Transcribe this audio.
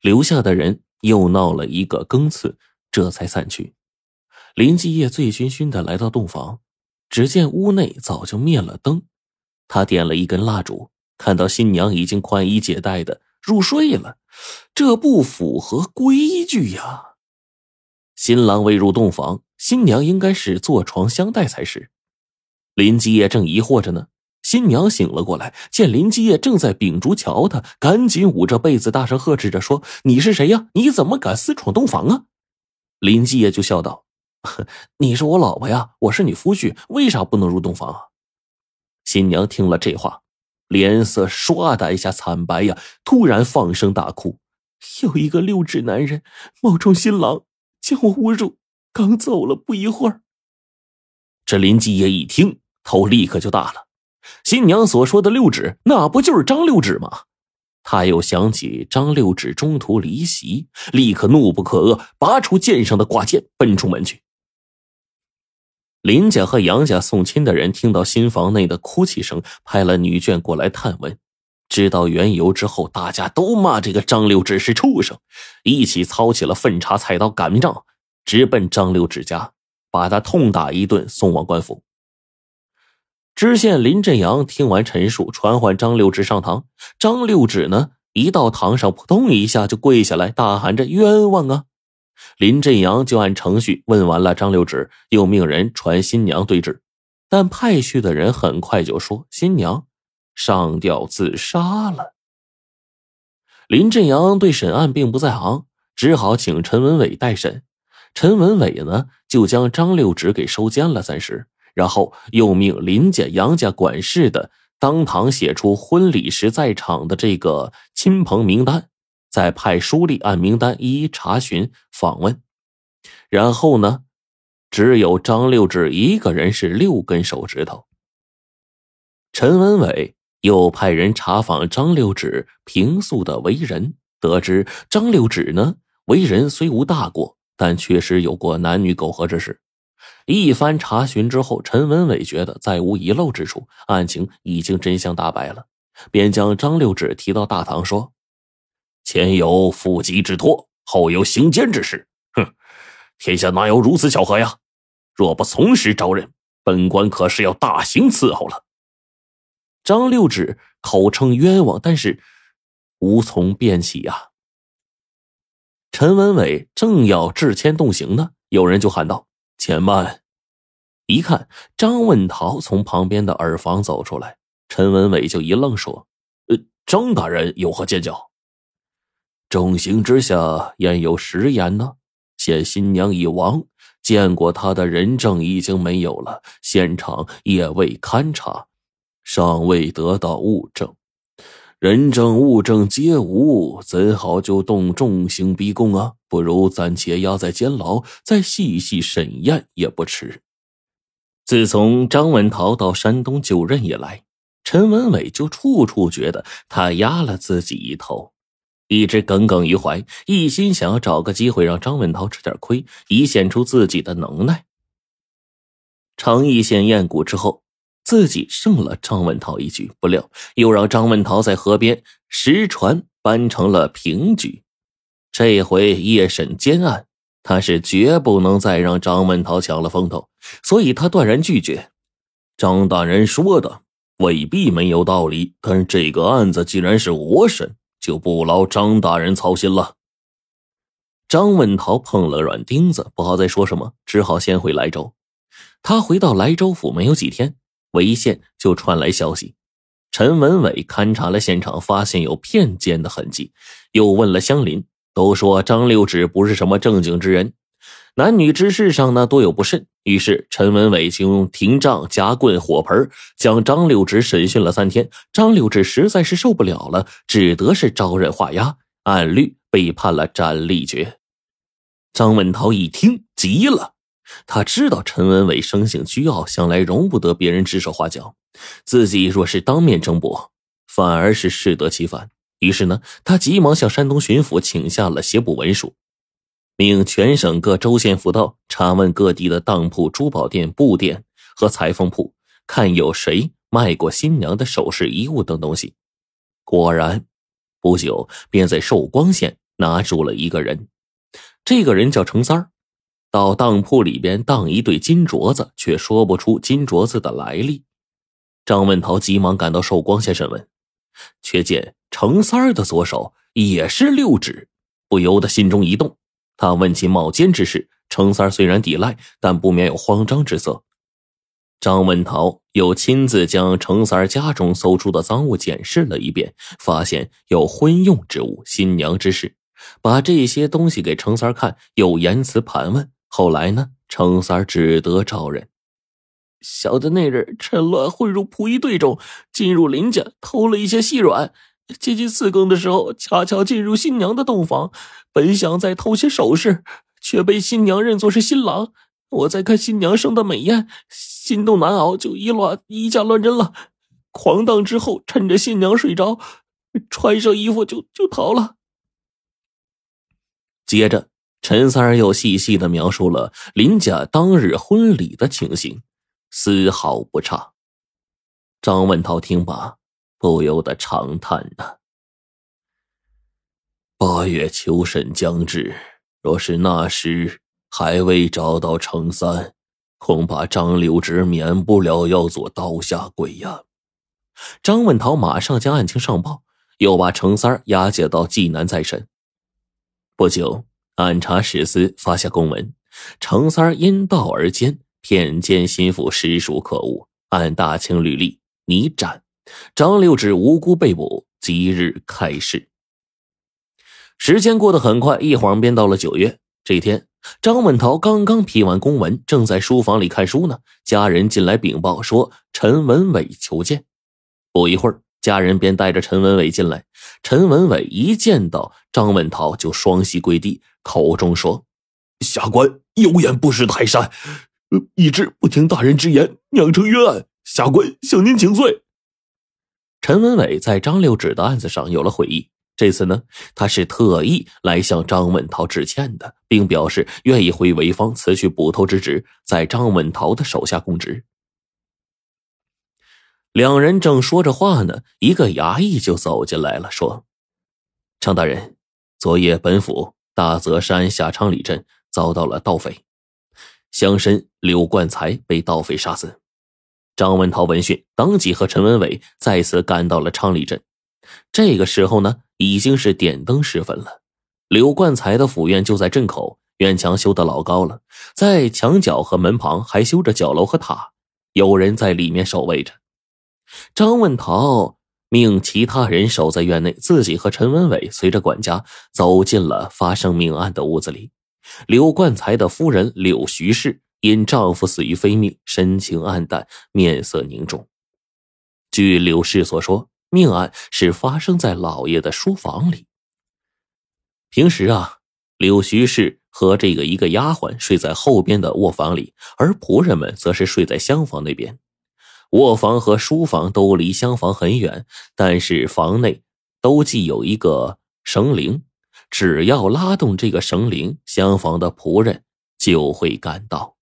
留下的人又闹了一个更次，这才散去。林继业醉醺醺的来到洞房，只见屋内早就灭了灯，他点了一根蜡烛，看到新娘已经宽衣解带的入睡了，这不符合规矩呀。新郎未入洞房，新娘应该是坐床相待才是。林继业正疑惑着呢。新娘醒了过来，见林继业正在秉烛瞧她，赶紧捂着被子，大声呵斥着说：“你是谁呀？你怎么敢私闯洞房啊？”林继业就笑道：“你是我老婆呀，我是你夫婿，为啥不能入洞房啊？”新娘听了这话，脸色唰的一下惨白呀，突然放声大哭：“有一个六指男人冒充新郎，将我侮辱，刚走了不一会儿。”这林继业一听，头立刻就大了。新娘所说的六指，那不就是张六指吗？他又想起张六指中途离席，立刻怒不可遏，拔出剑上的挂件，奔出门去。林家和杨家送亲的人听到新房内的哭泣声，派了女眷过来探问。知道缘由之后，大家都骂这个张六指是畜生，一起操起了粪叉菜刀擀面杖，直奔张六指家，把他痛打一顿，送往官府。知县林振阳听完陈述，传唤张六指上堂。张六指呢，一到堂上，扑通一下就跪下来，大喊着冤枉啊！林振阳就按程序问完了张六指，又命人传新娘对质。但派去的人很快就说新娘上吊自杀了。林振阳对审案并不在行，只好请陈文伟代审。陈文伟呢，就将张六指给收监了，暂时。然后又命林家、杨家管事的当堂写出婚礼时在场的这个亲朋名单，再派书吏按名单一一查询访问。然后呢，只有张六指一个人是六根手指头。陈文伟又派人查访张六指平素的为人，得知张六指呢为人虽无大过，但确实有过男女苟合之事。一番查询之后，陈文伟觉得再无遗漏之处，案情已经真相大白了，便将张六指提到大堂说：“前有腹疾之托，后有行奸之事，哼，天下哪有如此巧合呀？若不从实招认，本官可是要大刑伺候了。”张六指口称冤枉，但是无从辩起呀。陈文伟正要致签动刑呢，有人就喊道。且慢！一看张问桃从旁边的耳房走出来，陈文伟就一愣，说：“呃，张大人有何见教？重刑之下焉有食言呢？现新娘已亡，见过她的人证已经没有了，现场也未勘查，尚未得到物证。人证物证皆无，怎好就动重刑逼供啊？不如暂且押在监牢，再细细审验也不迟。自从张文涛到山东就任以来，陈文伟就处处觉得他压了自己一头，一直耿耿于怀，一心想要找个机会让张文涛吃点亏，以显出自己的能耐。长义县验蛊之后。自己胜了张文涛一局，不料又让张文涛在河边石船搬成了平局。这回夜审监案，他是绝不能再让张文涛抢了风头，所以他断然拒绝。张大人说的未必没有道理，但这个案子既然是我审，就不劳张大人操心了。张文涛碰了软钉子，不好再说什么，只好先回莱州。他回到莱州府没有几天。潍县就传来消息，陈文伟勘察了现场，发现有骗奸的痕迹，又问了乡邻，都说张六指不是什么正经之人，男女之事上呢多有不慎。于是陈文伟就用廷杖、夹棍、火盆将张六指审讯了三天。张六指实在是受不了了，只得是招认画押，按律被判了斩立决。张文涛一听急了。他知道陈文伟生性倨傲，向来容不得别人指手画脚。自己若是当面争驳，反而是适得其反。于是呢，他急忙向山东巡抚请下了协捕文书，命全省各州县府道查问各地的当铺、珠宝店、布店和裁缝铺，看有谁卖过新娘的首饰、衣物等东西。果然，不久便在寿光县拿住了一个人。这个人叫程三儿，到当铺里边当一对金镯子，却说不出金镯子的来历。张文涛急忙赶到寿光先生问，却见程三儿的左手也是六指，不由得心中一动。他问起冒尖之事，程三儿虽然抵赖，但不免有慌张之色。张文涛又亲自将程三儿家中搜出的赃物检视了一遍，发现有婚用之物、新娘之事，把这些东西给程三儿看，又言辞盘问。后来呢，程三只得招认：小的那日趁乱混入仆役队中，进入林家偷了一些细软。接近四更的时候，恰巧进入新娘的洞房，本想再偷些首饰，却被新娘认作是新郎。我在看新娘生的美艳，心动难熬，就以乱以假乱真了。狂荡之后，趁着新娘睡着，穿上衣服就就逃了。接着，陈三儿又细细的描述了林家当日婚礼的情形，丝毫不差。张文涛听罢。不由得长叹呐。八月秋审将至，若是那时还未找到程三，恐怕张留直免不了要做刀下鬼呀。张文涛马上将案情上报，又把程三押解到济南再审。不久，按察使司发下公文，程三因道而奸，骗奸心腹，实属可恶，按大清律例，拟斩。张六指无辜被捕，即日开释。时间过得很快，一晃便到了九月。这天，张文涛刚刚批完公文，正在书房里看书呢。家人进来禀报说，陈文伟求见。不一会儿，家人便带着陈文伟进来。陈文伟一见到张文涛，就双膝跪地，口中说：“下官有眼不识泰山，一直不听大人之言，酿成冤案，下官向您请罪。”陈文伟在张六指的案子上有了悔意，这次呢，他是特意来向张文涛致歉的，并表示愿意回潍坊辞去捕头之职，在张文涛的手下供职。两人正说着话呢，一个衙役就走进来了，说：“张大人，昨夜本府大泽山下昌里镇遭到了盗匪，乡绅柳冠才被盗匪杀死。”张文涛闻讯，当即和陈文伟再次赶到了昌里镇。这个时候呢，已经是点灯时分了。柳冠才的府院就在镇口，院墙修得老高了，在墙角和门旁还修着角楼和塔，有人在里面守卫着。张文涛命其他人守在院内，自己和陈文伟随着管家走进了发生命案的屋子里。柳冠才的夫人柳徐氏。因丈夫死于非命，神情黯淡，面色凝重。据柳氏所说，命案是发生在老爷的书房里。平时啊，柳徐氏和这个一个丫鬟睡在后边的卧房里，而仆人们则是睡在厢房那边。卧房和书房都离厢房很远，但是房内都系有一个绳铃，只要拉动这个绳铃，厢房的仆人就会赶到。